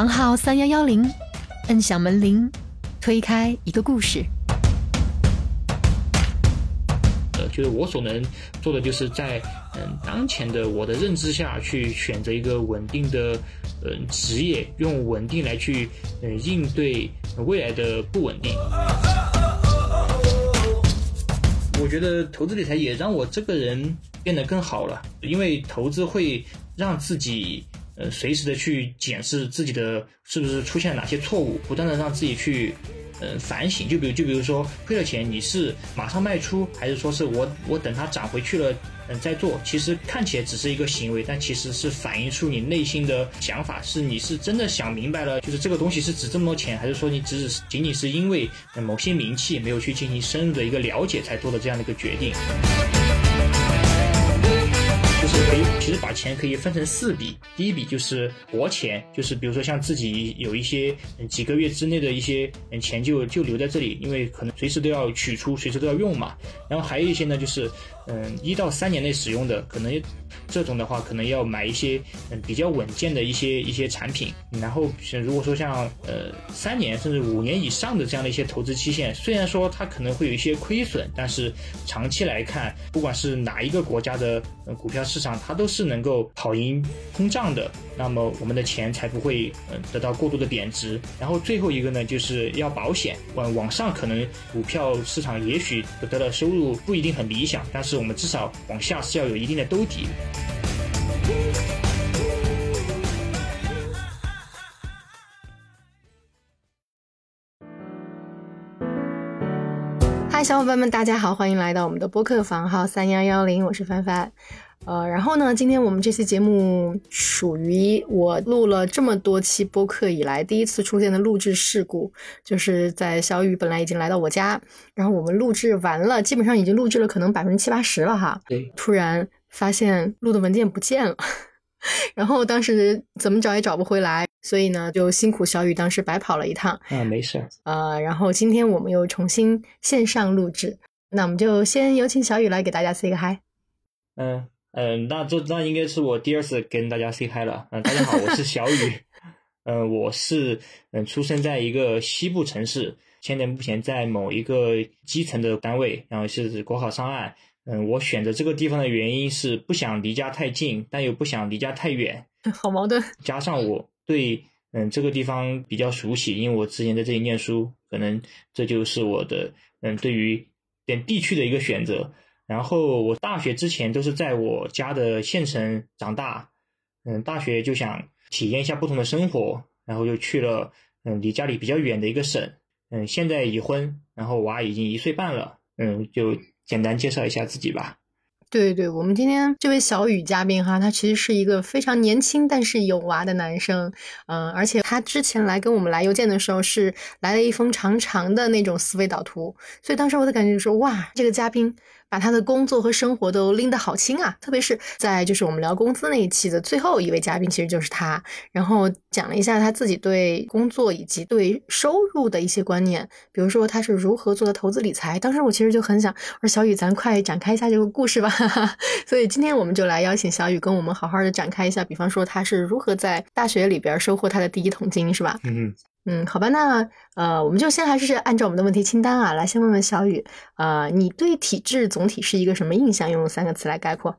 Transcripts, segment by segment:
房号三幺幺零，摁响门铃，推开一个故事。呃，就是我所能做的，就是在嗯当前的我的认知下去选择一个稳定的嗯职业，用稳定来去嗯应对未来的不稳定。我觉得投资理财也让我这个人变得更好了，因为投资会让自己呃随时的去检视自己的是不是出现哪些错误，不断的让自己去。嗯，反省就比如就比如说亏了钱，你是马上卖出，还是说是我我等它涨回去了，嗯再做？其实看起来只是一个行为，但其实是反映出你内心的想法，是你是真的想明白了，就是这个东西是值这么多钱，还是说你只是仅仅是因为某些名气没有去进行深入的一个了解才做的这样的一个决定？就是可以，其实把钱可以分成四笔。第一笔就是活钱，就是比如说像自己有一些几个月之内的一些钱就就留在这里，因为可能随时都要取出，随时都要用嘛。然后还有一些呢，就是嗯一到三年内使用的，可能这种的话可能要买一些嗯比较稳健的一些一些产品。然后如果说像呃三年甚至五年以上的这样的一些投资期限，虽然说它可能会有一些亏损，但是长期来看，不管是哪一个国家的股票市场，它都是能够跑赢通胀的，那么我们的钱才不会嗯得到过度的贬值。然后最后一个呢，就是要保险。往往上可能股票市场也许得到收入不一定很理想，但是是我们至少往下是要有一定的兜底。嗨，小伙伴们，大家好，欢迎来到我们的播客房号三幺幺零，我是帆帆。呃，然后呢，今天我们这期节目属于我录了这么多期播客以来第一次出现的录制事故，就是在小雨本来已经来到我家，然后我们录制完了，基本上已经录制了可能百分之七八十了哈，对，突然发现录的文件不见了，然后当时怎么找也找不回来，所以呢，就辛苦小雨当时白跑了一趟。啊，没事。呃，然后今天我们又重新线上录制，那我们就先有请小雨来给大家 say 个 hi。嗯。嗯，那这那应该是我第二次跟大家 say hi 了。嗯，大家好，我是小雨。嗯，我是嗯出生在一个西部城市，现在目前在某一个基层的单位，然后是国考上岸。嗯，我选择这个地方的原因是不想离家太近，但又不想离家太远。好矛盾。加上我对嗯这个地方比较熟悉，因为我之前在这里念书，可能这就是我的嗯对于点地区的一个选择。然后我大学之前都是在我家的县城长大，嗯，大学就想体验一下不同的生活，然后就去了嗯离家里比较远的一个省，嗯，现在已婚，然后娃已经一岁半了，嗯，就简单介绍一下自己吧。对对，我们今天这位小雨嘉宾哈，他其实是一个非常年轻但是有娃的男生，嗯，而且他之前来跟我们来邮件的时候是来了一封长长的那种思维导图，所以当时我的感觉就是说，哇，这个嘉宾。把他的工作和生活都拎得好轻啊，特别是在就是我们聊工资那一期的最后一位嘉宾，其实就是他，然后讲了一下他自己对工作以及对收入的一些观念，比如说他是如何做的投资理财。当时我其实就很想，我说小雨，咱快展开一下这个故事吧。所以今天我们就来邀请小雨跟我们好好的展开一下，比方说他是如何在大学里边收获他的第一桶金，是吧？嗯。嗯，好吧，那呃，我们就先还是按照我们的问题清单啊，来先问问小雨，呃，你对体制总体是一个什么印象？用三个词来概括。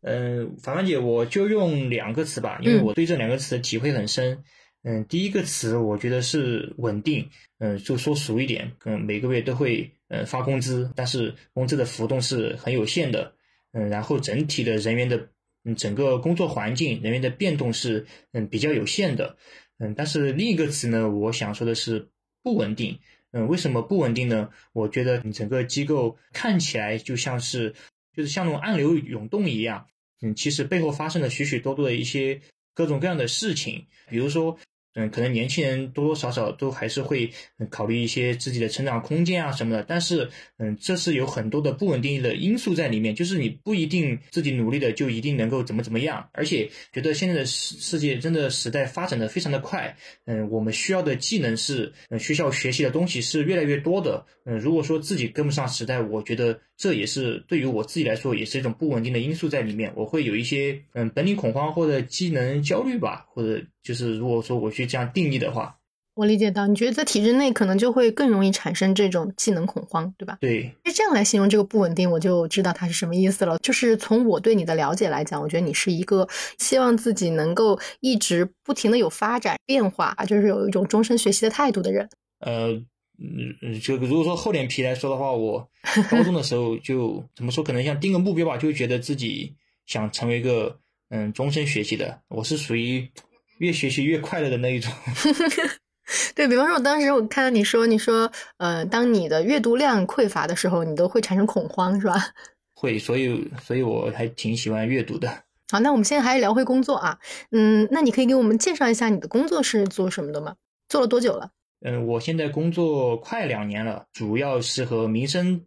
嗯，凡凡姐，我就用两个词吧，因为我对这两个词的体会很深。嗯，第一个词我觉得是稳定，嗯，就说俗一点，嗯，每个月都会嗯发工资，但是工资的浮动是很有限的，嗯，然后整体的人员的嗯整个工作环境人员的变动是嗯比较有限的。嗯，但是另一个词呢，我想说的是不稳定。嗯，为什么不稳定呢？我觉得你整个机构看起来就像是，就是像那种暗流涌动一样。嗯，其实背后发生了许许多多的一些各种各样的事情，比如说。嗯，可能年轻人多多少少都还是会考虑一些自己的成长空间啊什么的，但是，嗯，这是有很多的不稳定的因素在里面，就是你不一定自己努力的就一定能够怎么怎么样，而且觉得现在的世世界真的时代发展的非常的快，嗯，我们需要的技能是，嗯，需要学习的东西是越来越多的，嗯，如果说自己跟不上时代，我觉得这也是对于我自己来说也是一种不稳定的因素在里面，我会有一些，嗯，本领恐慌或者技能焦虑吧，或者就是如果说我去。这样定义的话。我理解到，你觉得在体制内可能就会更容易产生这种技能恐慌，对吧？对，那这样来形容这个不稳定，我就知道它是什么意思了。就是从我对你的了解来讲，我觉得你是一个希望自己能够一直不停的有发展变化，就是有一种终身学习的态度的人。呃，嗯，就如果说厚脸皮来说的话，我高中的时候就怎么说，可能像定个目标吧，就觉得自己想成为一个嗯终身学习的。我是属于越学习越快乐的那一种。对比方说，我当时我看到你说，你说，呃，当你的阅读量匮乏的时候，你都会产生恐慌，是吧？会，所以，所以我还挺喜欢阅读的。好，那我们现在还是聊回工作啊。嗯，那你可以给我们介绍一下你的工作是做什么的吗？做了多久了？嗯，我现在工作快两年了，主要是和民生，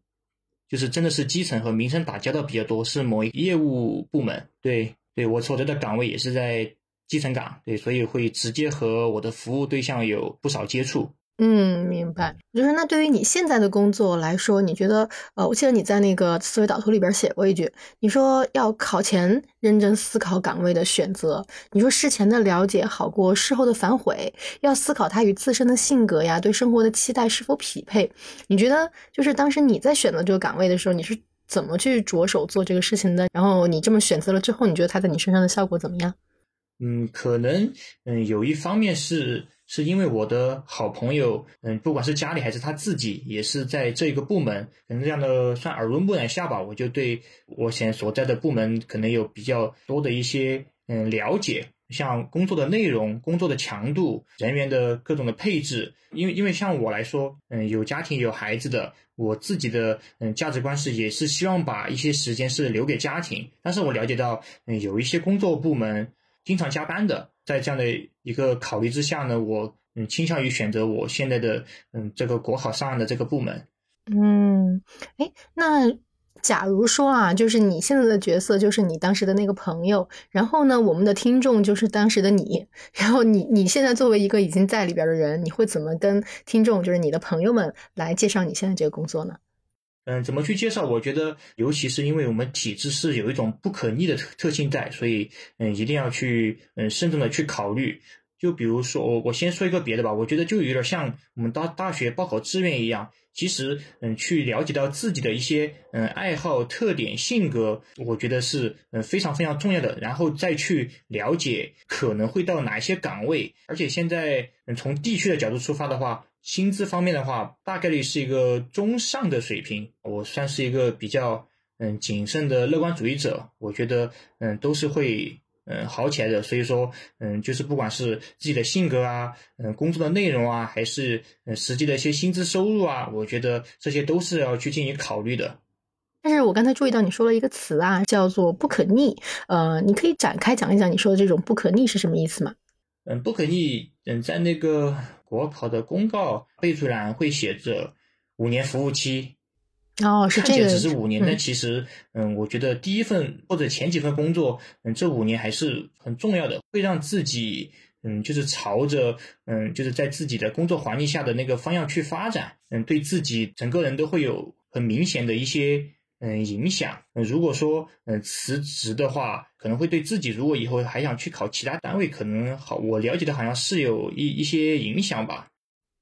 就是真的是基层和民生打交道比较多，是某一业务部门。对，对我所在的岗位也是在。基层岗对，所以会直接和我的服务对象有不少接触。嗯，明白。就是那对于你现在的工作来说，你觉得呃，我记得你在那个思维导图里边写过一句，你说要考前认真思考岗位的选择，你说事前的了解好过事后的反悔，要思考它与自身的性格呀、对生活的期待是否匹配。你觉得就是当时你在选择这个岗位的时候，你是怎么去着手做这个事情的？然后你这么选择了之后，你觉得它在你身上的效果怎么样？嗯，可能嗯，有一方面是是因为我的好朋友，嗯，不管是家里还是他自己，也是在这个部门，可能这样的算耳濡目染下吧，我就对我现在所在的部门可能有比较多的一些嗯了解，像工作的内容、工作的强度、人员的各种的配置，因为因为像我来说，嗯，有家庭有孩子的，我自己的嗯价值观是也是希望把一些时间是留给家庭，但是我了解到，嗯，有一些工作部门。经常加班的，在这样的一个考虑之下呢，我嗯倾向于选择我现在的嗯这个国考上岸的这个部门。嗯，哎，那假如说啊，就是你现在的角色就是你当时的那个朋友，然后呢，我们的听众就是当时的你，然后你你现在作为一个已经在里边的人，你会怎么跟听众，就是你的朋友们来介绍你现在这个工作呢？嗯，怎么去介绍？我觉得，尤其是因为我们体制是有一种不可逆的特特性在，所以，嗯，一定要去，嗯，慎重的去考虑。就比如说，我我先说一个别的吧。我觉得就有点像我们大大学报考志愿一样。其实，嗯，去了解到自己的一些，嗯，爱好、特点、性格，我觉得是，嗯，非常非常重要的。然后再去了解可能会到哪一些岗位。而且现在，嗯，从地区的角度出发的话。薪资方面的话，大概率是一个中上的水平。我算是一个比较嗯谨慎的乐观主义者，我觉得嗯都是会嗯好起来的。所以说嗯就是不管是自己的性格啊，嗯工作的内容啊，还是嗯实际的一些薪资收入啊，我觉得这些都是要去进行考虑的。但是我刚才注意到你说了一个词啊，叫做不可逆。呃，你可以展开讲一讲你说的这种不可逆是什么意思吗？嗯，不可逆，嗯，在那个。国考的公告备注栏会写着五年服务期，哦，是这个，只是五年，但其实，嗯，我觉得第一份或者前几份工作，嗯，这五年还是很重要的，会让自己，嗯，就是朝着，嗯，就是在自己的工作环境下的那个方向去发展，嗯，对自己整个人都会有很明显的一些。嗯，影响。如果说嗯辞职的话，可能会对自己，如果以后还想去考其他单位，可能好，我了解的好像是有一一些影响吧。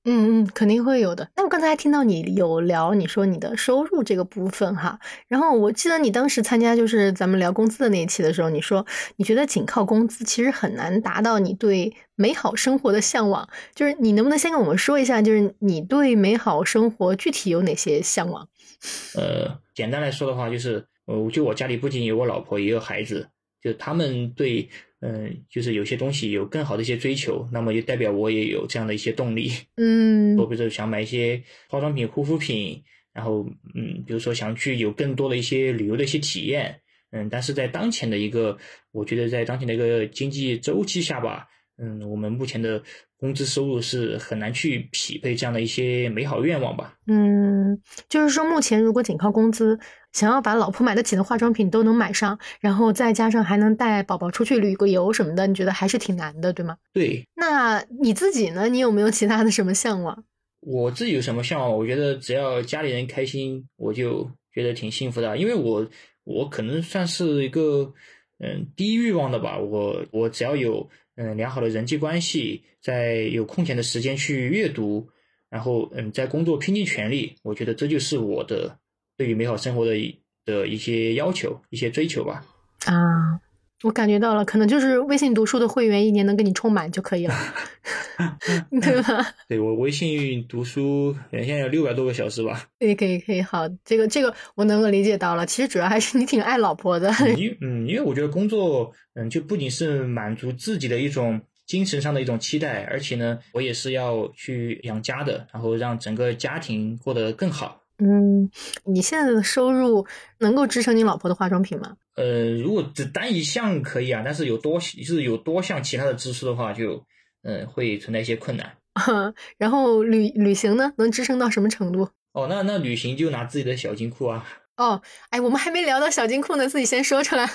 嗯嗯，肯定会有的。那我刚才还听到你有聊，你说你的收入这个部分哈。然后我记得你当时参加就是咱们聊工资的那一期的时候，你说你觉得仅靠工资其实很难达到你对美好生活的向往。就是你能不能先跟我们说一下，就是你对美好生活具体有哪些向往？呃，简单来说的话，就是呃，就我家里不仅有我老婆，也有孩子，就他们对。嗯，就是有些东西有更好的一些追求，那么就代表我也有这样的一些动力。嗯，我比如说想买一些化妆品、护肤品，然后嗯，比如说想去有更多的一些旅游的一些体验。嗯，但是在当前的一个，我觉得在当前的一个经济周期下吧，嗯，我们目前的工资收入是很难去匹配这样的一些美好愿望吧。嗯，就是说目前如果仅靠工资。想要把老婆买得起的化妆品都能买上，然后再加上还能带宝宝出去旅个游什么的，你觉得还是挺难的，对吗？对。那你自己呢？你有没有其他的什么向往？我自己有什么向往？我觉得只要家里人开心，我就觉得挺幸福的。因为我我可能算是一个嗯低欲望的吧。我我只要有嗯良好的人际关系，在有空闲的时间去阅读，然后嗯在工作拼尽全力，我觉得这就是我的对于美好生活的的一些要求、一些追求吧。啊。我感觉到了，可能就是微信读书的会员一年能给你充满就可以了，对吧？对我微信读书原先有六百多个小时吧。可以可以可以，好，这个这个我能够理解到了。其实主要还是你挺爱老婆的。因 嗯，因为我觉得工作嗯，就不仅是满足自己的一种精神上的一种期待，而且呢，我也是要去养家的，然后让整个家庭过得更好。嗯，你现在的收入能够支撑你老婆的化妆品吗？呃，如果只单一项可以啊，但是有多就是有多项其他的支出的话，就嗯会存在一些困难。然后旅旅行呢，能支撑到什么程度？哦，那那旅行就拿自己的小金库啊。哦，哎，我们还没聊到小金库呢，自己先说出来。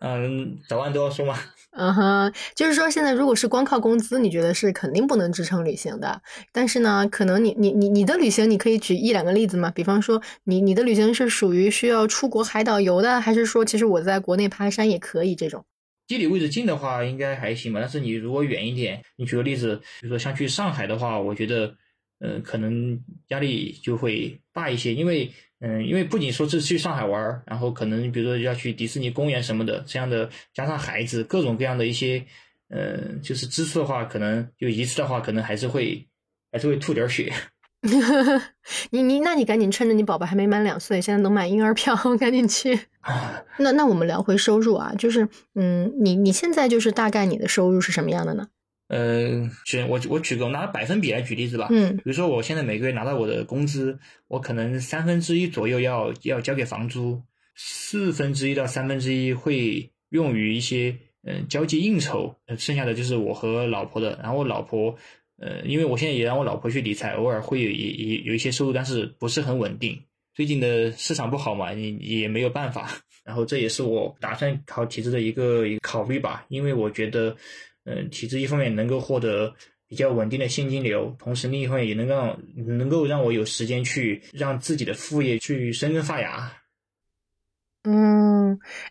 嗯，早晚都要说嘛？嗯哼，就是说现在如果是光靠工资，你觉得是肯定不能支撑旅行的。但是呢，可能你你你你的旅行，你可以举一两个例子嘛？比方说，你你的旅行是属于需要出国海岛游的，还是说其实我在国内爬山也可以这种？地理位置近的话应该还行吧，但是你如果远一点，你举个例子，比如说像去上海的话，我觉得，呃，可能压力就会大一些，因为。嗯，因为不仅说是去上海玩，然后可能比如说要去迪士尼公园什么的，这样的加上孩子各种各样的一些，呃，就是支出的话，可能就一次的话，可能还是会还是会吐点血。你你，那你赶紧趁着你宝宝还没满两岁，现在能买婴儿票，赶紧去。那那我们聊回收入啊，就是嗯，你你现在就是大概你的收入是什么样的呢？呃，举我我举个拿百分比来举例子吧。嗯，比如说我现在每个月拿到我的工资，我可能三分之一左右要要交给房租，四分之一到三分之一会用于一些嗯交际应酬，剩下的就是我和老婆的。然后我老婆，呃，因为我现在也让我老婆去理财，偶尔会有也也有一些收入，但是不是很稳定。最近的市场不好嘛，也也没有办法。然后这也是我打算考体制的一个一个考虑吧，因为我觉得。嗯，体制一方面能够获得比较稳定的现金流，同时另一方面也能让能够让我有时间去让自己的副业去生根发芽。嗯，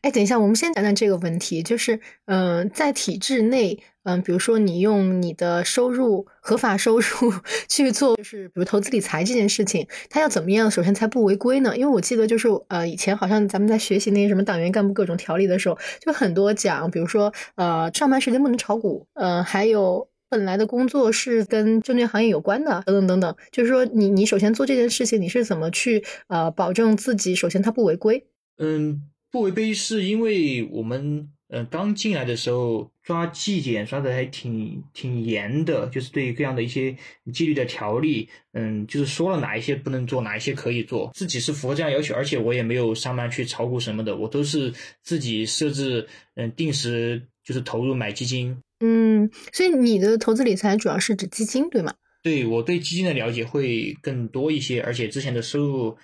哎，等一下，我们先讲讲这个问题，就是，嗯，在体制内，嗯，比如说你用你的收入、合法收入 去做，就是比如投资理财这件事情，它要怎么样，首先才不违规呢？因为我记得就是，呃，以前好像咱们在学习那些什么党员干部各种条例的时候，就很多讲，比如说，呃，上班时间不能炒股，嗯，还有本来的工作是跟证券行业有关的，等等等等，就是说，你你首先做这件事情，你是怎么去，呃，保证自己首先它不违规？嗯，不违背是因为我们嗯刚进来的时候抓纪检抓的还挺挺严的，就是对各样的一些纪律的条例，嗯，就是说了哪一些不能做，哪一些可以做，自己是符合这样要求，而且我也没有上班去炒股什么的，我都是自己设置，嗯，定时就是投入买基金。嗯，所以你的投资理财主要是指基金对吗？对，我对基金的了解会更多一些，而且之前的收入。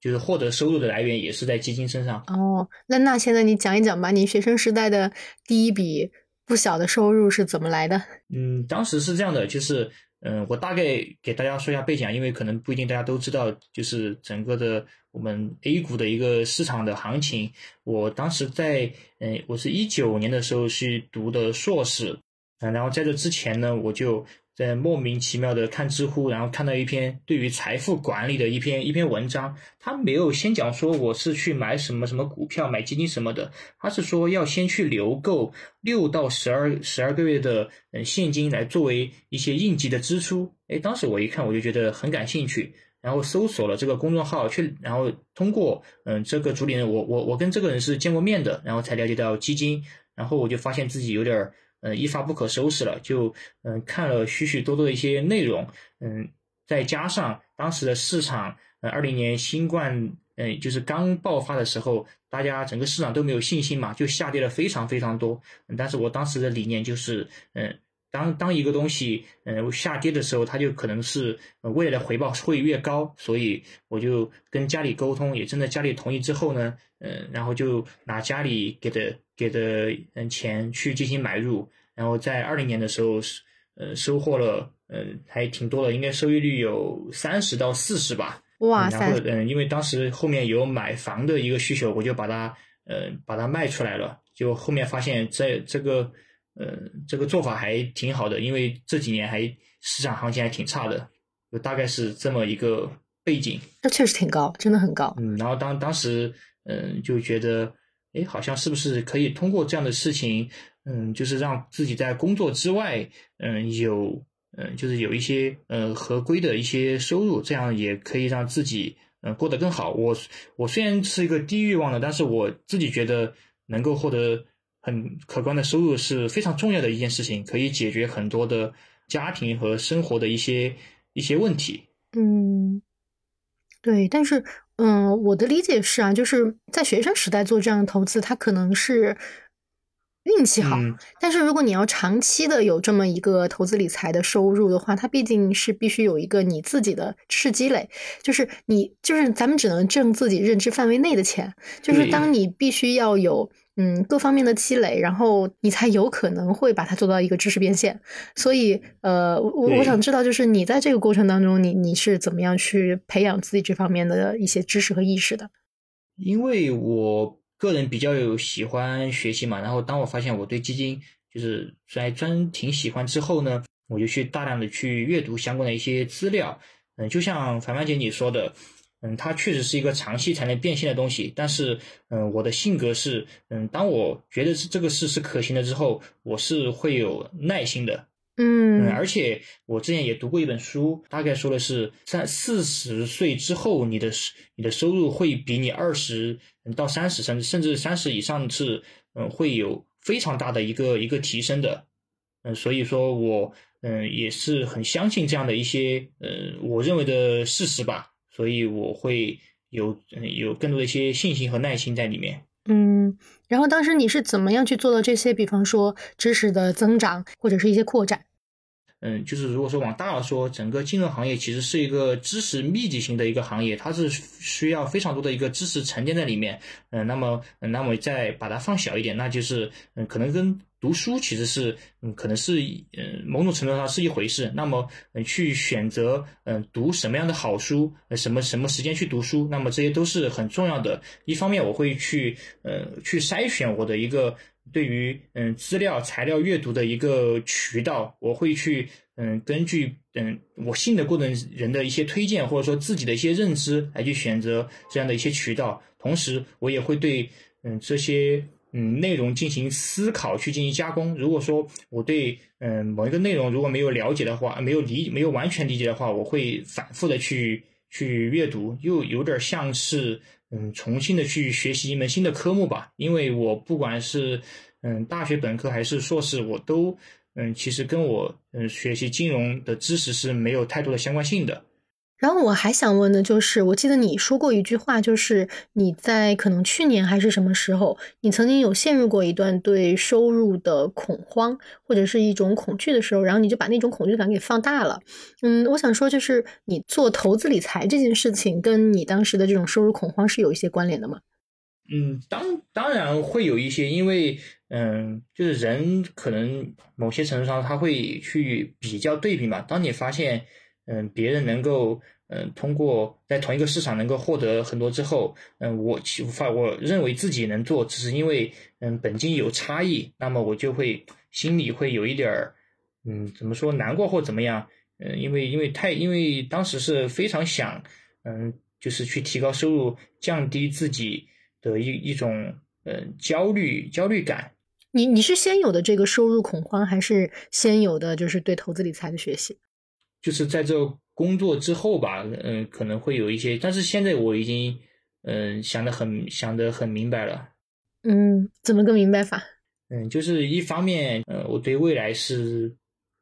就是获得收入的来源也是在基金身上哦。那那现在你讲一讲吧，你学生时代的第一笔不小的收入是怎么来的？嗯，当时是这样的，就是嗯，我大概给大家说一下背景，因为可能不一定大家都知道，就是整个的我们 A 股的一个市场的行情。我当时在嗯，我是一九年的时候去读的硕士，嗯，然后在这之前呢，我就。在莫名其妙的看知乎，然后看到一篇对于财富管理的一篇一篇文章，他没有先讲说我是去买什么什么股票、买基金什么的，他是说要先去留够六到十二十二个月的嗯现金来作为一些应急的支出。哎，当时我一看我就觉得很感兴趣，然后搜索了这个公众号，去然后通过嗯这个主理人，我我我跟这个人是见过面的，然后才了解到基金，然后我就发现自己有点。呃，一发不可收拾了，就嗯看了许许多多的一些内容，嗯，再加上当时的市场，呃，二零年新冠，嗯，就是刚爆发的时候，大家整个市场都没有信心嘛，就下跌了非常非常多。但是我当时的理念就是，嗯，当当一个东西，嗯，下跌的时候，它就可能是呃未来的回报会越高，所以我就跟家里沟通，也征得家里同意之后呢，嗯，然后就拿家里给的。给的嗯钱去进行买入，然后在二零年的时候是呃收获了嗯还挺多的，应该收益率有三十到四十吧。哇塞！然后嗯因为当时后面有买房的一个需求，我就把它呃把它卖出来了。就后面发现在这个呃，这个做法还挺好的，因为这几年还市场行情还挺差的，就大概是这么一个背景。那确实挺高，真的很高。嗯，然后当当时，嗯，就觉得，哎，好像是不是可以通过这样的事情，嗯，就是让自己在工作之外，嗯，有，嗯，就是有一些，呃，合规的一些收入，这样也可以让自己，嗯，过得更好。我我虽然是一个低欲望的，但是我自己觉得能够获得。很可观的收入是非常重要的一件事情，可以解决很多的家庭和生活的一些一些问题。嗯，对，但是，嗯，我的理解是啊，就是在学生时代做这样的投资，它可能是运气好。但是如果你要长期的有这么一个投资理财的收入的话，它毕竟是必须有一个你自己的知识积累，就是你就是咱们只能挣自己认知范围内的钱，就是当你必须要有。嗯，各方面的积累，然后你才有可能会把它做到一个知识变现。所以，呃，我我想知道，就是你在这个过程当中，你你是怎么样去培养自己这方面的一些知识和意识的？因为我个人比较有喜欢学习嘛，然后当我发现我对基金就是在专挺喜欢之后呢，我就去大量的去阅读相关的一些资料。嗯，就像樊凡姐你说的。嗯，它确实是一个长期才能变现的东西，但是，嗯，我的性格是，嗯，当我觉得是这个事是可行的之后，我是会有耐心的，嗯，而且我之前也读过一本书，大概说的是三四十岁之后，你的你的收入会比你二十到三十甚至甚至三十以上是，嗯，会有非常大的一个一个提升的，嗯，所以说我，嗯，也是很相信这样的一些，呃，我认为的事实吧。所以我会有有更多的一些信心和耐心在里面。嗯，然后当时你是怎么样去做到这些？比方说知识的增长或者是一些扩展。嗯，就是如果说往大了说，整个金融行业其实是一个知识密集型的一个行业，它是需要非常多的一个知识沉淀在里面。嗯，那么，那么再把它放小一点，那就是，嗯，可能跟读书其实是，嗯，可能是，嗯，某种程度上是一回事。那么，嗯，去选择，嗯，读什么样的好书，什么什么时间去读书，那么这些都是很重要的。一方面，我会去，呃，去筛选我的一个。对于嗯资料材料阅读的一个渠道，我会去嗯根据嗯我信得过的人的一些推荐，或者说自己的一些认知来去选择这样的一些渠道。同时，我也会对嗯这些嗯内容进行思考，去进行加工。如果说我对嗯某一个内容如果没有了解的话，没有理没有完全理解的话，我会反复的去去阅读，又有点像是。嗯，重新的去学习一门新的科目吧，因为我不管是嗯大学本科还是硕士，我都嗯其实跟我嗯学习金融的知识是没有太多的相关性的。然后我还想问的就是，我记得你说过一句话，就是你在可能去年还是什么时候，你曾经有陷入过一段对收入的恐慌或者是一种恐惧的时候，然后你就把那种恐惧感给放大了。嗯，我想说，就是你做投资理财这件事情，跟你当时的这种收入恐慌是有一些关联的吗？嗯，当当然会有一些，因为嗯，就是人可能某些程度上他会去比较对比嘛。当你发现。嗯，别人能够嗯通过在同一个市场能够获得很多之后，嗯，我发我认为自己能做，只是因为嗯本金有差异，那么我就会心里会有一点儿嗯怎么说难过或怎么样，嗯，因为因为太因为当时是非常想嗯就是去提高收入，降低自己的一一种嗯焦虑焦虑感。你你是先有的这个收入恐慌，还是先有的就是对投资理财的学习？就是在这工作之后吧，嗯，可能会有一些，但是现在我已经，嗯，想的很想的很明白了。嗯，怎么个明白法？嗯，就是一方面，呃，我对未来是，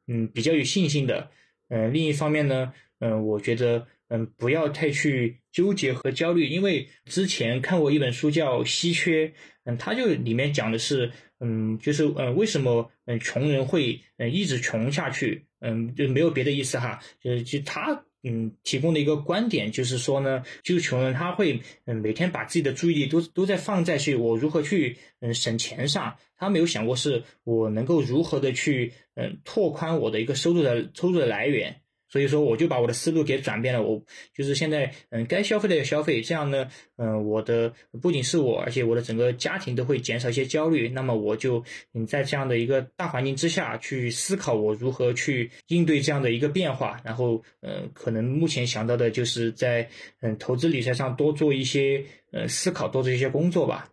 嗯，比较有信心的。嗯，另一方面呢，嗯，我觉得，嗯，不要太去纠结和焦虑，因为之前看过一本书叫《稀缺》，嗯，它就里面讲的是，嗯，就是，嗯，为什么，嗯，穷人会，嗯，一直穷下去？嗯，就没有别的意思哈，就是就他嗯提供的一个观点就是说呢，就是穷人他会嗯每天把自己的注意力都都在放在去我如何去嗯省钱上，他没有想过是我能够如何的去嗯拓宽我的一个收入的收入的来源，所以说，我就把我的思路给转变了。我就是现在，嗯，该消费的要消费，这样呢，嗯，我的不仅是我，而且我的整个家庭都会减少一些焦虑。那么，我就嗯，在这样的一个大环境之下去思考，我如何去应对这样的一个变化。然后，嗯，可能目前想到的就是在嗯投资理财上多做一些呃思考，多做一些工作吧。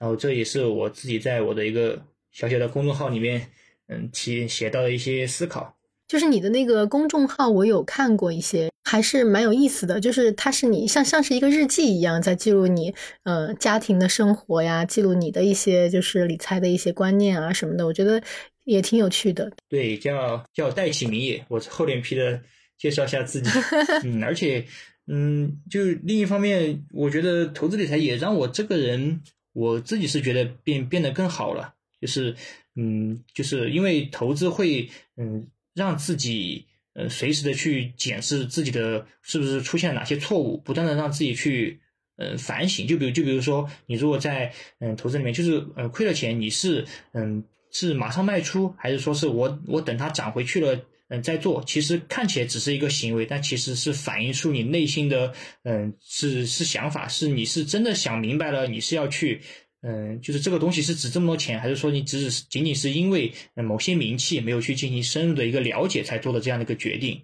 然后，这也是我自己在我的一个小小的公众号里面，嗯，提写到的一些思考。就是你的那个公众号，我有看过一些，还是蛮有意思的。就是它是你像像是一个日记一样，在记录你呃家庭的生活呀，记录你的一些就是理财的一些观念啊什么的，我觉得也挺有趣的。对，叫叫戴起名也，我厚脸皮的介绍一下自己。嗯，而且嗯，就另一方面，我觉得投资理财也让我这个人，我自己是觉得变变得更好了。就是嗯，就是因为投资会嗯。让自己呃随时的去检视自己的是不是出现哪些错误，不断的让自己去呃反省。就比如就比如说，你如果在嗯投资里面就是呃亏了钱，你是嗯是马上卖出，还是说是我我等它涨回去了嗯再做？其实看起来只是一个行为，但其实是反映出你内心的嗯是是想法，是你是真的想明白了，你是要去。嗯，就是这个东西是值这么多钱，还是说你只是仅仅是因为某些名气没有去进行深入的一个了解才做的这样的一个决定？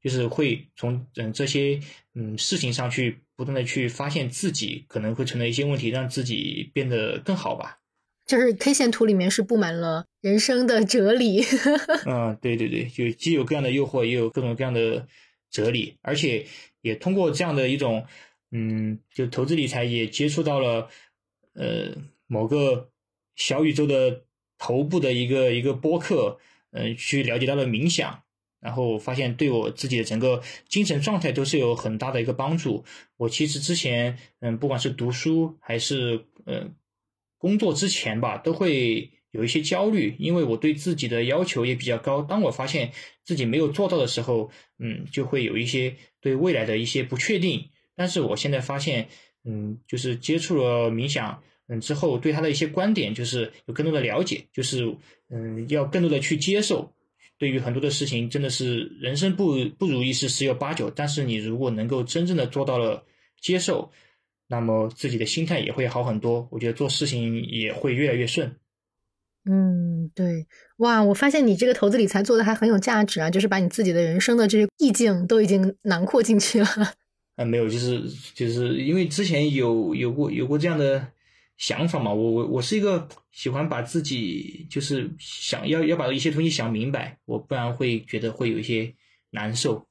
就是会从嗯这些嗯事情上去不断的去发现自己可能会存在一些问题，让自己变得更好吧。就是 K 线图里面是布满了人生的哲理。嗯，对对对，就既有各样的诱惑，也有各种各样的哲理，而且也通过这样的一种嗯，就投资理财也接触到了。呃，某个小宇宙的头部的一个一个播客，嗯，去了解到了冥想，然后发现对我自己的整个精神状态都是有很大的一个帮助。我其实之前，嗯，不管是读书还是呃工作之前吧，都会有一些焦虑，因为我对自己的要求也比较高。当我发现自己没有做到的时候，嗯，就会有一些对未来的一些不确定。但是我现在发现。嗯，就是接触了冥想，嗯之后，对他的一些观点就是有更多的了解，就是嗯要更多的去接受。对于很多的事情，真的是人生不不如意事十有八九，但是你如果能够真正的做到了接受，那么自己的心态也会好很多。我觉得做事情也会越来越顺。嗯，对，哇，我发现你这个投资理财做的还很有价值啊，就是把你自己的人生的这些意境都已经囊括进去了。啊，没有，就是就是因为之前有有过有过这样的想法嘛，我我我是一个喜欢把自己就是想要要把一些东西想明白，我不然会觉得会有一些难受。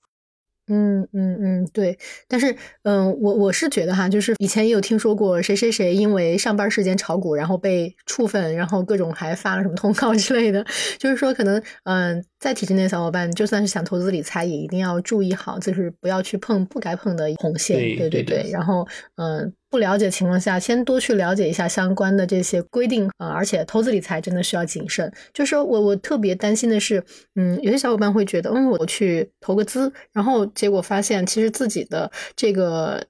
嗯嗯嗯，对，但是嗯，我我是觉得哈，就是以前也有听说过谁谁谁因为上班时间炒股，然后被处分，然后各种还发了什么通告 之类的，就是说可能嗯。在体制内的小伙伴，就算是想投资理财，也一定要注意好，就是不要去碰不该碰的红线。对对对。然后，嗯，不了解情况下，先多去了解一下相关的这些规定啊。而且，投资理财真的需要谨慎。就是我我特别担心的是，嗯，有些小伙伴会觉得，嗯，我去投个资，然后结果发现其实自己的这个。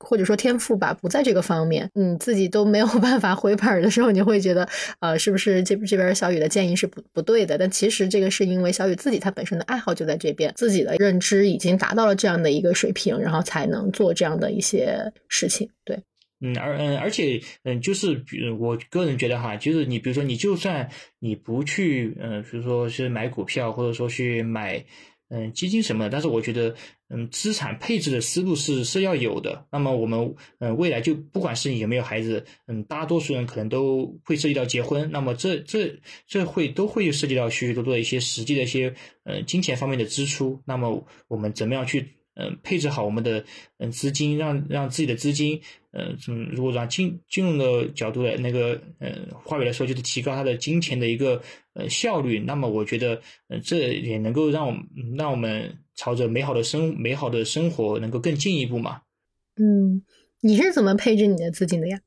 或者说天赋吧，不在这个方面，你自己都没有 办法回本的时候，你会觉得，呃，是不是这这边小雨的建议是不不对的？但其实这个是因为小雨自己他本身的爱好就在这边，自己的认知已经达到了这样的一个水平，然后才能做这样的一些事情。对，嗯，而嗯，而且嗯，就是比如我个人觉得哈，就是你比如说你就算你不去，嗯，比如说是买股票，或者说去买。嗯，基金什么的，但是我觉得，嗯，资产配置的思路是是要有的。那么我们，嗯，未来就不管是你有没有孩子，嗯，大多数人可能都会涉及到结婚。那么这这这会都会涉及到许许多多的一些实际的一些，呃，金钱方面的支出。那么我们怎么样去？嗯，配置好我们的嗯资金，让让自己的资金，呃，嗯，如果让金金融的角度来那个，呃，话语来说，就是提高它的金钱的一个呃效率。那么，我觉得，呃，这也能够让我们让我们朝着美好的生美好的生活能够更进一步嘛。嗯，你是怎么配置你的资金的呀？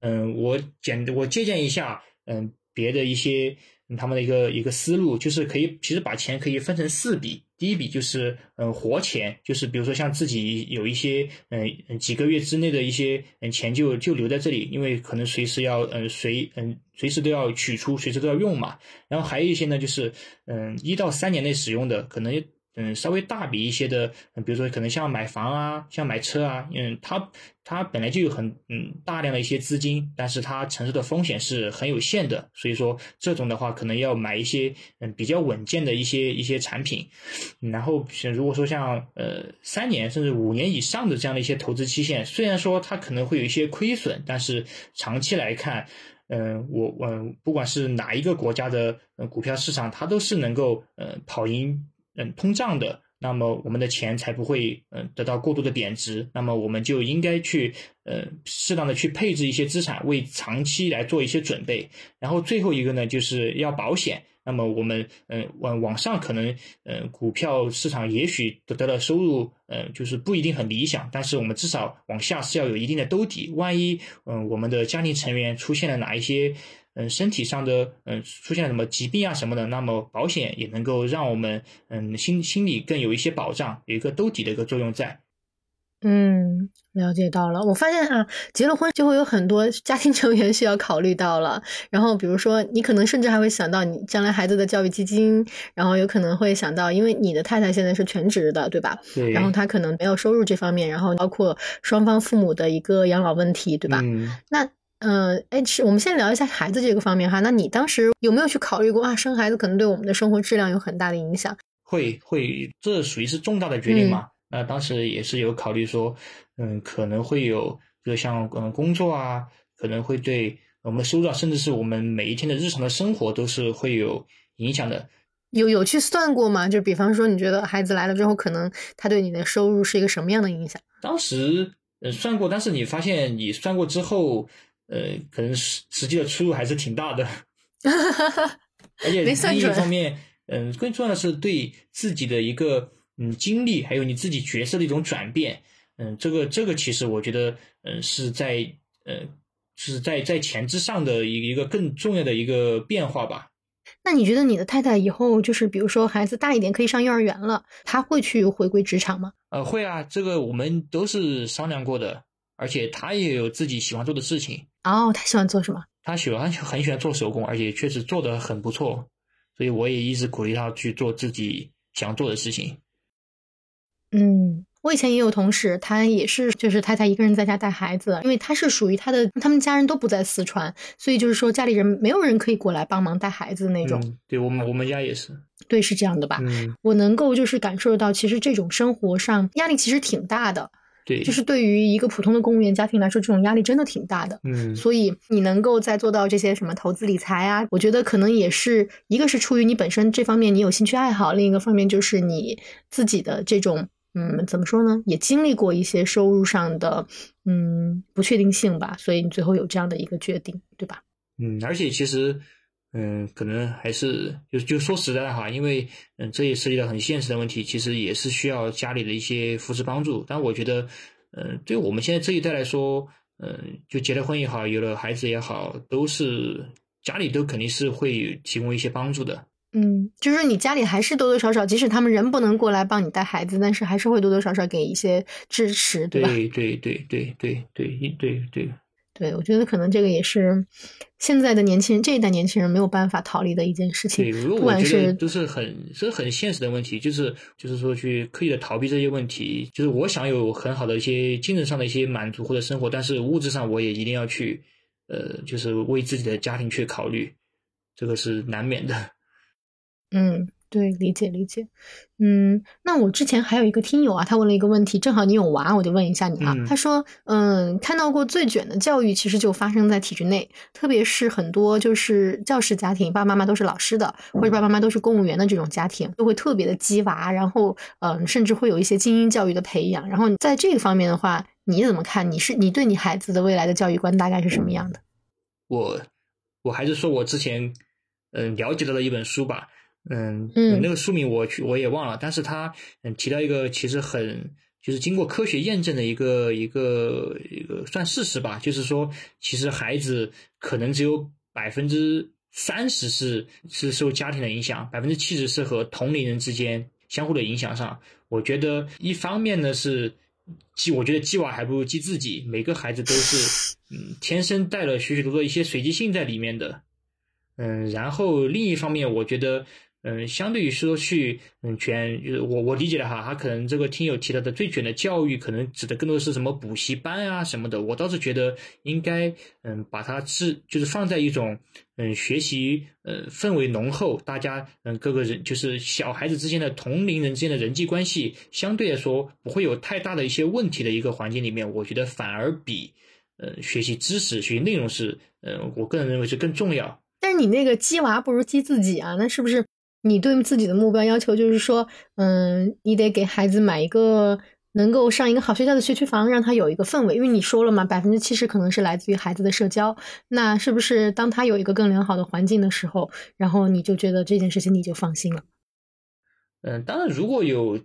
嗯，我简我借鉴一下，嗯，别的一些。他们的一个一个思路就是可以，其实把钱可以分成四笔。第一笔就是嗯活钱，就是比如说像自己有一些嗯几个月之内的一些嗯钱就就留在这里，因为可能随时要嗯随嗯随时都要取出，随时都要用嘛。然后还有一些呢，就是嗯一到三年内使用的，可能嗯稍微大笔一些的，比如说可能像买房啊，像买车啊，嗯，它它本来就有很嗯大量的一些资金，但是它承受的风险是很有限的，所以说这种的话可能要买一些嗯比较稳健的一些一些产品，然后如果说像呃三年甚至五年以上的这样的一些投资期限，虽然说它可能会有一些亏损，但是长期来看。嗯，我我不管是哪一个国家的股票市场，它都是能够呃跑赢嗯通胀的，那么我们的钱才不会嗯得到过度的贬值，那么我们就应该去呃适当的去配置一些资产，为长期来做一些准备。然后最后一个呢，就是要保险。那么我们嗯往往上可能嗯股票市场也许得到了收入嗯就是不一定很理想，但是我们至少往下是要有一定的兜底。万一嗯我们的家庭成员出现了哪一些嗯身体上的嗯出现什么疾病啊什么的，那么保险也能够让我们嗯心心里更有一些保障，有一个兜底的一个作用在。嗯，了解到了。我发现啊，结了婚就会有很多家庭成员需要考虑到了。然后，比如说，你可能甚至还会想到你将来孩子的教育基金，然后有可能会想到，因为你的太太现在是全职的，对吧？对。然后她可能没有收入这方面，然后包括双方父母的一个养老问题，对吧？嗯。那，嗯，哎，是，我们先聊一下孩子这个方面哈。那你当时有没有去考虑过啊？生孩子可能对我们的生活质量有很大的影响？会会，这属于是重大的决定吗？那当时也是有考虑说，嗯，可能会有，就像嗯工作啊，可能会对我们的收入，甚至是我们每一天的日常的生活都是会有影响的。有有去算过吗？就比方说，你觉得孩子来了之后，可能他对你的收入是一个什么样的影响？当时呃算过，但是你发现你算过之后，呃，可能实实际的出入还是挺大的。而且另一方面，嗯，更重要的是对自己的一个。嗯，经历还有你自己角色的一种转变，嗯，这个这个其实我觉得，嗯，是在呃是在在钱之上的一一个更重要的一个变化吧。那你觉得你的太太以后就是比如说孩子大一点可以上幼儿园了，她会去回归职场吗？呃，会啊，这个我们都是商量过的，而且她也有自己喜欢做的事情。哦，他喜欢做什么？他喜欢 很喜欢做手工，而且确实做的很不错，所以我也一直鼓励他去做自己想做的事情。嗯，我以前也有同事，他也是就是太太一个人在家带孩子，因为他是属于他的，他们家人都不在四川，所以就是说家里人没有人可以过来帮忙带孩子那种。对我们我们家也是，对是这样的吧？我能够就是感受到，其实这种生活上压力其实挺大的。对，就是对于一个普通的公务员家庭来说，这种压力真的挺大的。嗯，所以你能够在做到这些什么投资理财啊，我觉得可能也是一个是出于你本身这方面你有兴趣爱好，另一个方面就是你自己的这种。嗯，怎么说呢？也经历过一些收入上的嗯不确定性吧，所以你最后有这样的一个决定，对吧？嗯，而且其实嗯，可能还是就就说实在的哈，因为嗯，这也涉及到很现实的问题，其实也是需要家里的一些扶持帮助。但我觉得，嗯，对我们现在这一代来说，嗯，就结了婚也好，有了孩子也好，都是家里都肯定是会提供一些帮助的。嗯，就是你家里还是多多少少，即使他们人不能过来帮你带孩子，但是还是会多多少少给一些支持，对吧？对对对对对对对对。对，我觉得可能这个也是现在的年轻人这一代年轻人没有办法逃离的一件事情。对，不管是都是很是很现实的问题，就是就是说去刻意的逃避这些问题。就是我想有很好的一些精神上的一些满足或者生活，但是物质上我也一定要去呃，就是为自己的家庭去考虑，这个是难免的。嗯，对，理解理解。嗯，那我之前还有一个听友啊，他问了一个问题，正好你有娃，我就问一下你啊。他说，嗯，看到过最卷的教育，其实就发生在体制内，特别是很多就是教师家庭，爸爸妈妈都是老师的，或者爸爸妈妈都是公务员的这种家庭，都会特别的鸡娃，然后，嗯，甚至会有一些精英教育的培养。然后在这个方面的话，你怎么看？你是你对你孩子的未来的教育观大概是什么样的？我，我还是说我之前，嗯，了解到的一本书吧。嗯嗯，那个书名我去我也忘了，但是他嗯提到一个其实很就是经过科学验证的一个一个一个算事实吧，就是说其实孩子可能只有百分之三十是是受家庭的影响，百分之七十是和同龄人之间相互的影响上。我觉得一方面呢是鸡，我觉得鸡娃还不如鸡自己，每个孩子都是嗯天生带了许许多多一些随机性在里面的。嗯，然后另一方面我觉得。嗯，相对于说去嗯卷，我我理解的哈，他可能这个听友提到的最卷的教育，可能指的更多是什么补习班啊什么的。我倒是觉得应该嗯把它是就是放在一种嗯学习呃氛围浓厚，大家嗯各个人就是小孩子之间的同龄人之间的人际关系相对来说不会有太大的一些问题的一个环境里面，我觉得反而比呃学习知识、学习内容是呃我个人认为是更重要。但是你那个鸡娃不如鸡自己啊，那是不是？你对自己的目标要求就是说，嗯，你得给孩子买一个能够上一个好学校的学区房，让他有一个氛围。因为你说了嘛，百分之七十可能是来自于孩子的社交。那是不是当他有一个更良好的环境的时候，然后你就觉得这件事情你就放心了？嗯，当然，如果有，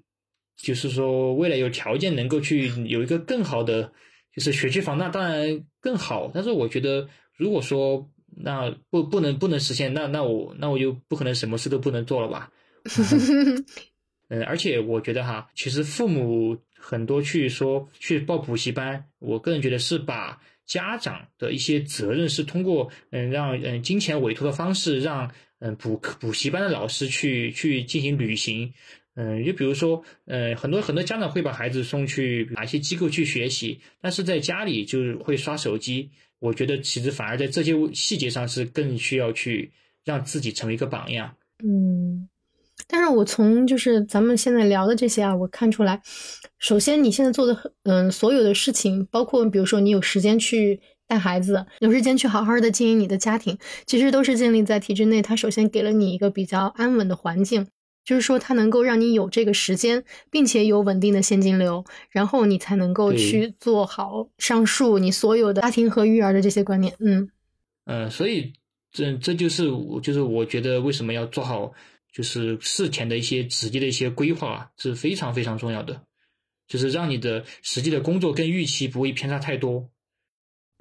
就是说未来有条件能够去有一个更好的就是学区房，那当然更好。但是我觉得，如果说那不不能不能实现，那那我那我就不可能什么事都不能做了吧？嗯，而且我觉得哈，其实父母很多去说去报补习班，我个人觉得是把家长的一些责任是通过嗯让嗯金钱委托的方式让嗯补补习班的老师去去进行履行。嗯，就比如说，呃，很多很多家长会把孩子送去哪些机构去学习，但是在家里就是会刷手机。我觉得其实反而在这些细节上是更需要去让自己成为一个榜样。嗯，但是我从就是咱们现在聊的这些啊，我看出来，首先你现在做的嗯所有的事情，包括比如说你有时间去带孩子，有时间去好好的经营你的家庭，其实都是建立在体制内，它首先给了你一个比较安稳的环境。就是说，它能够让你有这个时间，并且有稳定的现金流，然后你才能够去做好上述你所有的家庭和育儿的这些观念。嗯嗯，所以这这就是我就是我觉得为什么要做好就是事前的一些直接的一些规划是非常非常重要的，就是让你的实际的工作跟预期不会偏差太多。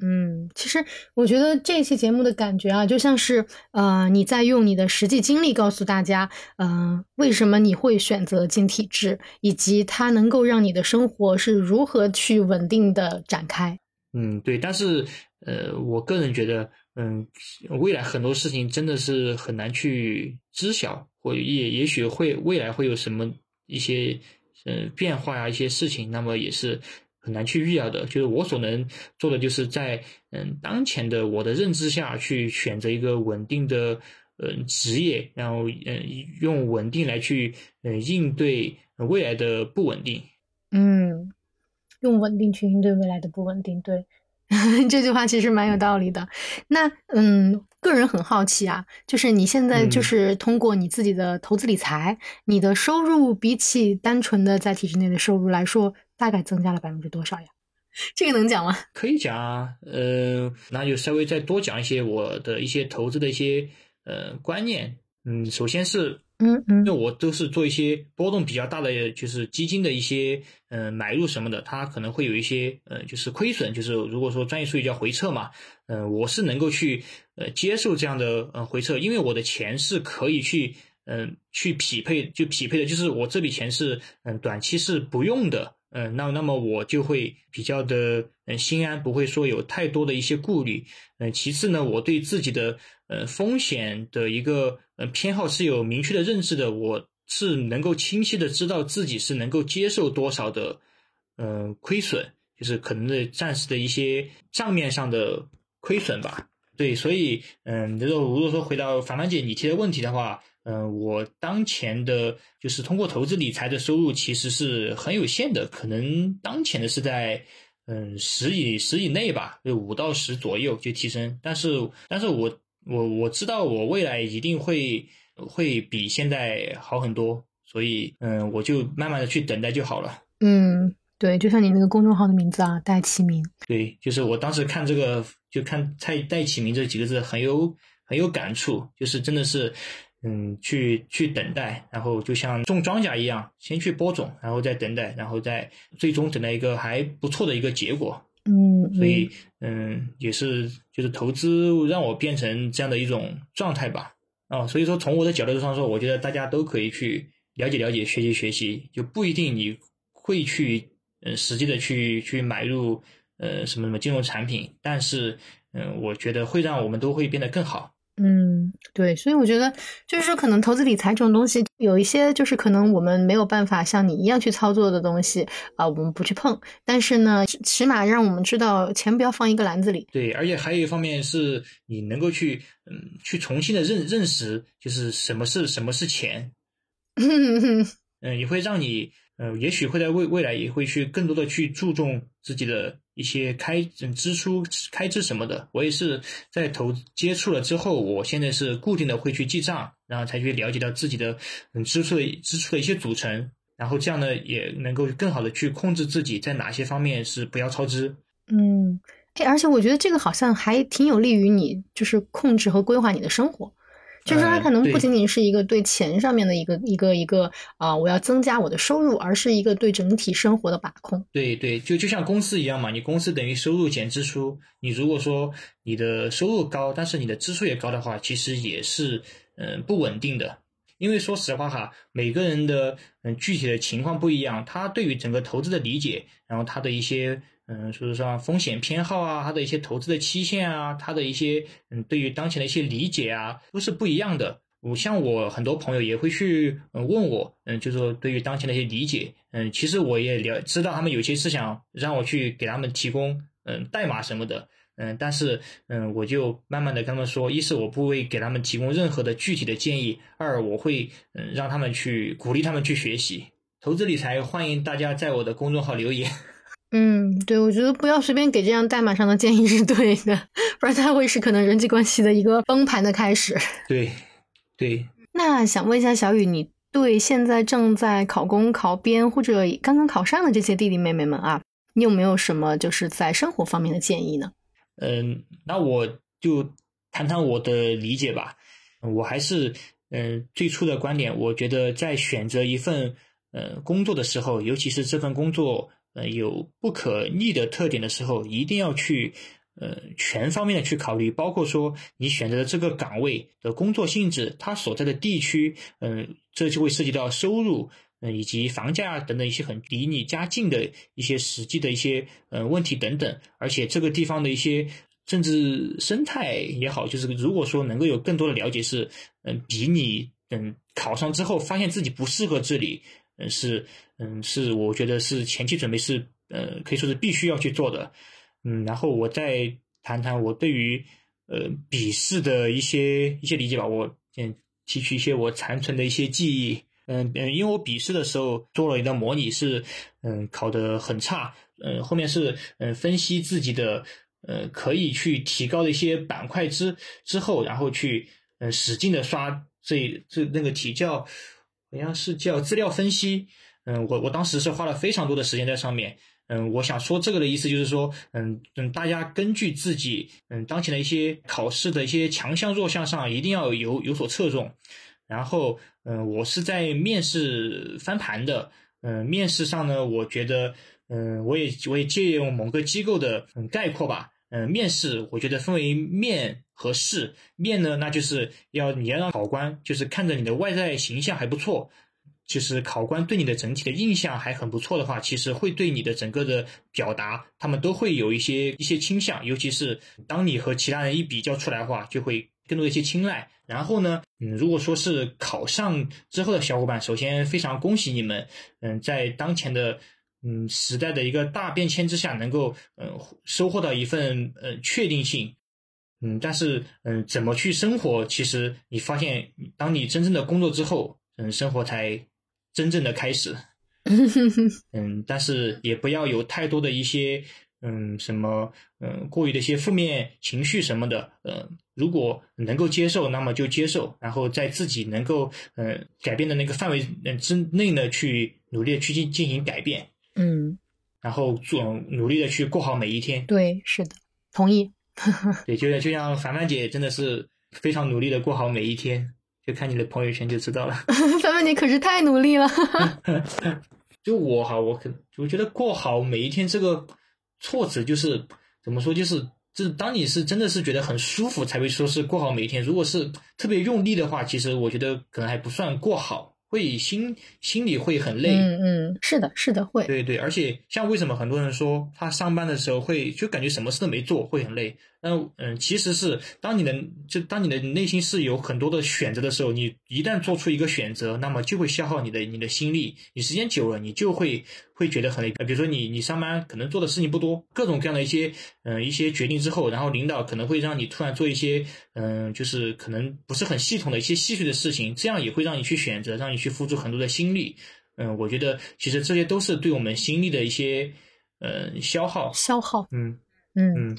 嗯，其实我觉得这期节目的感觉啊，就像是呃，你在用你的实际经历告诉大家，嗯，为什么你会选择进体制，以及它能够让你的生活是如何去稳定的展开。嗯，对。但是呃，我个人觉得，嗯，未来很多事情真的是很难去知晓，或也也许会未来会有什么一些呃变化呀，一些事情，那么也是。很难去预料的，就是我所能做的，就是在嗯当前的我的认知下去选择一个稳定的嗯职业，然后嗯用稳定来去嗯应对未来的不稳定。嗯，用稳定去应对未来的不稳定，对 这句话其实蛮有道理的。那嗯，个人很好奇啊，就是你现在就是通过你自己的投资理财，你的收入比起单纯的在体制内的收入来说。大概增加了百分之多少呀？这个能讲吗？可以讲啊，呃，那就稍微再多讲一些我的一些投资的一些呃观念。嗯，首先是，嗯嗯，因为我都是做一些波动比较大的，就是基金的一些呃买入什么的，它可能会有一些呃就是亏损，就是如果说专业术语叫回撤嘛，嗯，我是能够去呃接受这样的呃回撤，因为我的钱是可以去嗯去匹配，就匹配的，就是我这笔钱是嗯短期是不用的。嗯，那那么我就会比较的嗯心安，不会说有太多的一些顾虑。嗯，其次呢，我对自己的呃风险的一个呃偏好是有明确的认知的，我是能够清晰的知道自己是能够接受多少的嗯亏损，就是可能的暂时的一些账面上的亏损吧。对，所以嗯，如果如果说回到凡凡姐你提的问题的话。嗯，我当前的就是通过投资理财的收入其实是很有限的，可能当前的是在嗯十以十以内吧，就五到十左右就提升。但是，但是我我我知道我未来一定会会比现在好很多，所以嗯，我就慢慢的去等待就好了。嗯，对，就像你那个公众号的名字啊，戴启明。对，就是我当时看这个，就看蔡戴启明这几个字，很有很有感触，就是真的是。嗯，去去等待，然后就像种庄稼一样，先去播种，然后再等待，然后再最终等待一个还不错的一个结果。嗯，所以嗯，也是就是投资让我变成这样的一种状态吧。啊，所以说从我的角度上说，我觉得大家都可以去了解了解，学习学习，就不一定你会去呃实际的去去买入呃什么什么金融产品，但是嗯，我觉得会让我们都会变得更好。嗯，对，所以我觉得就是说，可能投资理财这种东西，有一些就是可能我们没有办法像你一样去操作的东西啊，我们不去碰。但是呢，起码让我们知道钱不要放一个篮子里。对，而且还有一方面是你能够去嗯，去重新的认认识，就是什么是什么是钱。嗯，也会让你呃，也许会在未未来也会去更多的去注重自己的。一些开支出、开支什么的，我也是在投接触了之后，我现在是固定的会去记账，然后才去了解到自己的嗯支出的支出的一些组成，然后这样呢也能够更好的去控制自己在哪些方面是不要超支。嗯，哎而且我觉得这个好像还挺有利于你，就是控制和规划你的生活。就是它可能不仅仅是一个对钱上面的一个一个一个啊，我要增加我的收入，而是一个对整体生活的把控。对对，就就像公司一样嘛，你公司等于收入减支出。你如果说你的收入高，但是你的支出也高的话，其实也是嗯不稳定的。因为说实话哈，每个人的嗯具体的情况不一样，他对于整个投资的理解，然后他的一些。嗯，说实说风险偏好啊，他的一些投资的期限啊，他的一些嗯，对于当前的一些理解啊，都是不一样的。我像我很多朋友也会去嗯问我，嗯，就说对于当前的一些理解，嗯，其实我也了知道他们有些是想让我去给他们提供嗯代码什么的，嗯，但是嗯，我就慢慢的跟他们说，一是我不会给他们提供任何的具体的建议，二我会嗯让他们去鼓励他们去学习投资理财，欢迎大家在我的公众号留言。嗯，对，我觉得不要随便给这样代码上的建议是对的，不然它会是可能人际关系的一个崩盘的开始。对，对。那想问一下小雨，你对现在正在考公、考编或者刚刚考上的这些弟弟妹妹们啊，你有没有什么就是在生活方面的建议呢？嗯，那我就谈谈我的理解吧。我还是嗯最初的观点，我觉得在选择一份呃工作的时候，尤其是这份工作。呃，有不可逆的特点的时候，一定要去呃全方面的去考虑，包括说你选择的这个岗位的工作性质，它所在的地区，嗯，这就会涉及到收入，嗯，以及房价等等一些很离你家近的一些实际的一些呃问题等等，而且这个地方的一些政治生态也好，就是如果说能够有更多的了解，是嗯，比你等考上之后发现自己不适合这里。嗯，是，嗯，是，我觉得是前期准备是，呃，可以说是必须要去做的，嗯，然后我再谈谈我对于，呃，笔试的一些一些理解吧，我先提取一些我残存的一些记忆，嗯嗯，因为我笔试的时候做了一道模拟，是，嗯，考得很差，嗯，后面是，嗯，分析自己的，呃，可以去提高的一些板块之之后，然后去，嗯，使劲的刷这这那个题叫。好像是叫资料分析，嗯，我我当时是花了非常多的时间在上面，嗯，我想说这个的意思就是说，嗯嗯，大家根据自己嗯当前的一些考试的一些强项弱项上，一定要有有所侧重。然后，嗯，我是在面试翻盘的，嗯，面试上呢，我觉得，嗯，我也我也借用某个机构的嗯概括吧。嗯，面试我觉得分为面和试。面呢，那就是要你要让考官就是看着你的外在形象还不错，就是考官对你的整体的印象还很不错的话，其实会对你的整个的表达，他们都会有一些一些倾向。尤其是当你和其他人一比较出来的话，就会更多一些青睐。然后呢，嗯，如果说是考上之后的小伙伴，首先非常恭喜你们，嗯，在当前的。嗯，时代的一个大变迁之下，能够嗯收获到一份呃确定性，嗯，但是嗯怎么去生活，其实你发现，当你真正的工作之后，嗯，生活才真正的开始，嗯，但是也不要有太多的一些嗯什么嗯过于的一些负面情绪什么的，嗯，如果能够接受，那么就接受，然后在自己能够嗯改变的那个范围之内呢，去努力去进进行改变。嗯，然后做努力的去过好每一天。对，是的，同意。对，就像就像凡凡姐真的是非常努力的过好每一天，就看你的朋友圈就知道了。凡凡姐可是太努力了。就我哈，我可我觉得过好每一天这个措辞就是怎么说，就是就是当你是真的是觉得很舒服才会说是过好每一天。如果是特别用力的话，其实我觉得可能还不算过好。会心心里会很累。嗯嗯，是的，是的，会。对对，而且像为什么很多人说他上班的时候会就感觉什么事都没做，会很累。那嗯，其实是当你的就当你的内心是有很多的选择的时候，你一旦做出一个选择，那么就会消耗你的你的心力。你时间久了，你就会会觉得很累。比如说你你上班可能做的事情不多，各种各样的一些嗯一些决定之后，然后领导可能会让你突然做一些嗯就是可能不是很系统的一些细碎的事情，这样也会让你去选择，让你去付出很多的心力。嗯，我觉得其实这些都是对我们心力的一些嗯消耗消耗。嗯嗯嗯。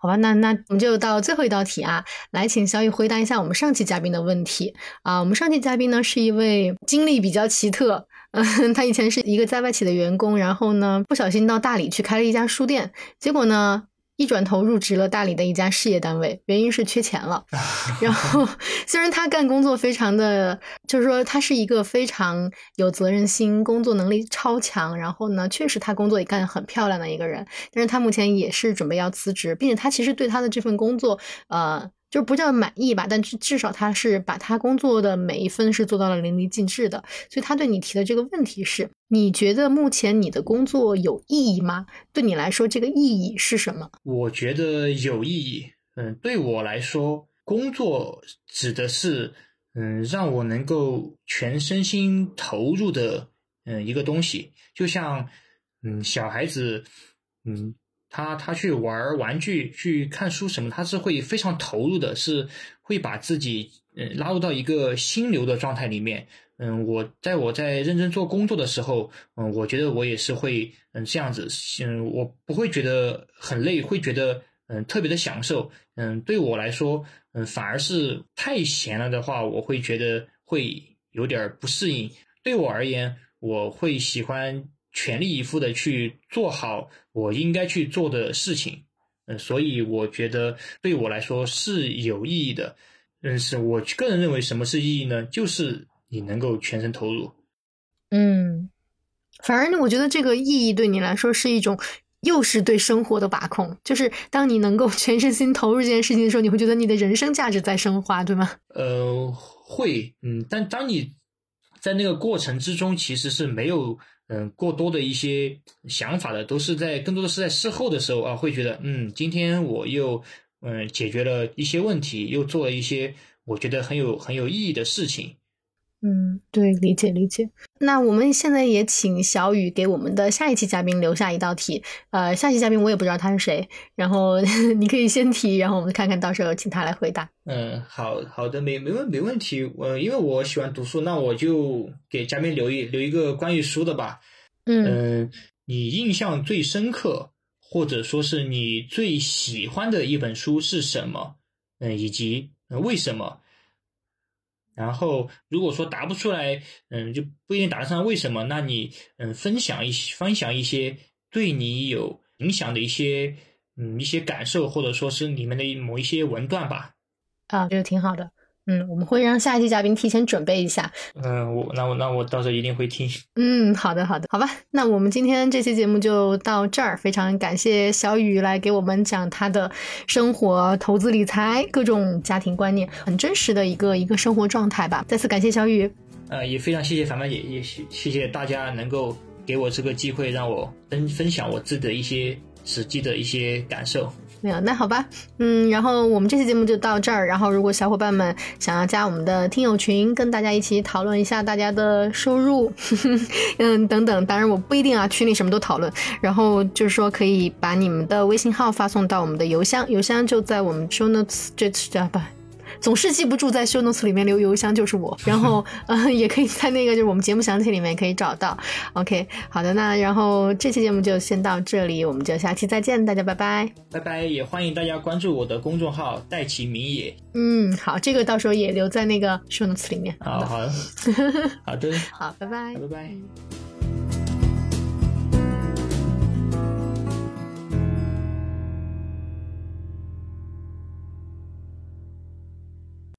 好吧，那那我们就到最后一道题啊，来请小雨回答一下我们上期嘉宾的问题啊。我们上期嘉宾呢是一位经历比较奇特，嗯，他以前是一个在外企的员工，然后呢不小心到大理去开了一家书店，结果呢。一转头入职了大理的一家事业单位，原因是缺钱了。然后虽然他干工作非常的，就是说他是一个非常有责任心、工作能力超强，然后呢，确实他工作也干得很漂亮的一个人。但是他目前也是准备要辞职，并且他其实对他的这份工作，呃。就不叫满意吧，但至至少他是把他工作的每一分是做到了淋漓尽致的，所以他对你提的这个问题是：你觉得目前你的工作有意义吗？对你来说，这个意义是什么？我觉得有意义。嗯，对我来说，工作指的是嗯，让我能够全身心投入的嗯一个东西，就像嗯小孩子嗯。他他去玩玩具、去看书什么，他是会非常投入的，是会把自己嗯拉入到一个心流的状态里面。嗯，我在我在认真做工作的时候，嗯，我觉得我也是会嗯这样子，嗯，我不会觉得很累，会觉得嗯特别的享受。嗯，对我来说，嗯，反而是太闲了的话，我会觉得会有点不适应。对我而言，我会喜欢。全力以赴的去做好我应该去做的事情，嗯，所以我觉得对我来说是有意义的。嗯，是我个人认为什么是意义呢？就是你能够全身投入。嗯，反而呢，我觉得这个意义对你来说是一种，又是对生活的把控。就是当你能够全身心投入这件事情的时候，你会觉得你的人生价值在升华，对吗？呃，会，嗯，但当你在那个过程之中，其实是没有。嗯，过多的一些想法的，都是在更多的是在事后的时候啊，会觉得，嗯，今天我又嗯解决了一些问题，又做了一些我觉得很有很有意义的事情。嗯，对，理解理解。那我们现在也请小雨给我们的下一期嘉宾留下一道题。呃，下期嘉宾我也不知道他是谁，然后 你可以先提，然后我们看看到时候请他来回答。嗯，好好的，没没问没问题。呃因为我喜欢读书，那我就给嘉宾留一留一个关于书的吧。嗯，你印象最深刻，或者说是你最喜欢的一本书是什么？嗯，以及为什么？然后，如果说答不出来，嗯，就不一定答得上为什么。那你，嗯，分享一些分享一些对你有影响的一些，嗯，一些感受，或者说是里面的某一些文段吧。啊，这个挺好的。嗯，我们会让下一期嘉宾提前准备一下。嗯，我那我那我到时候一定会听。嗯，好的好的，好吧。那我们今天这期节目就到这儿，非常感谢小雨来给我们讲他的生活、投资理财、各种家庭观念，很真实的一个一个生活状态吧。再次感谢小雨。呃，也非常谢谢凡凡姐，也谢谢谢大家能够给我这个机会，让我分分享我自己的一些实际的一些感受。没有，那好吧，嗯，然后我们这期节目就到这儿。然后，如果小伙伴们想要加我们的听友群，跟大家一起讨论一下大家的收入，嗯，等等，当然我不一定啊，群里什么都讨论。然后就是说，可以把你们的微信号发送到我们的邮箱，邮箱就在我们 show notes 这这吧。总是记不住在修 notes 里面留邮箱就是我，然后嗯，也可以在那个就是我们节目详情里面可以找到。OK，好的，那然后这期节目就先到这里，我们就下期再见，大家拜拜，拜拜，也欢迎大家关注我的公众号戴奇明也。嗯，好，这个到时候也留在那个修 notes 里面。好好的，好的，好，拜拜，拜拜。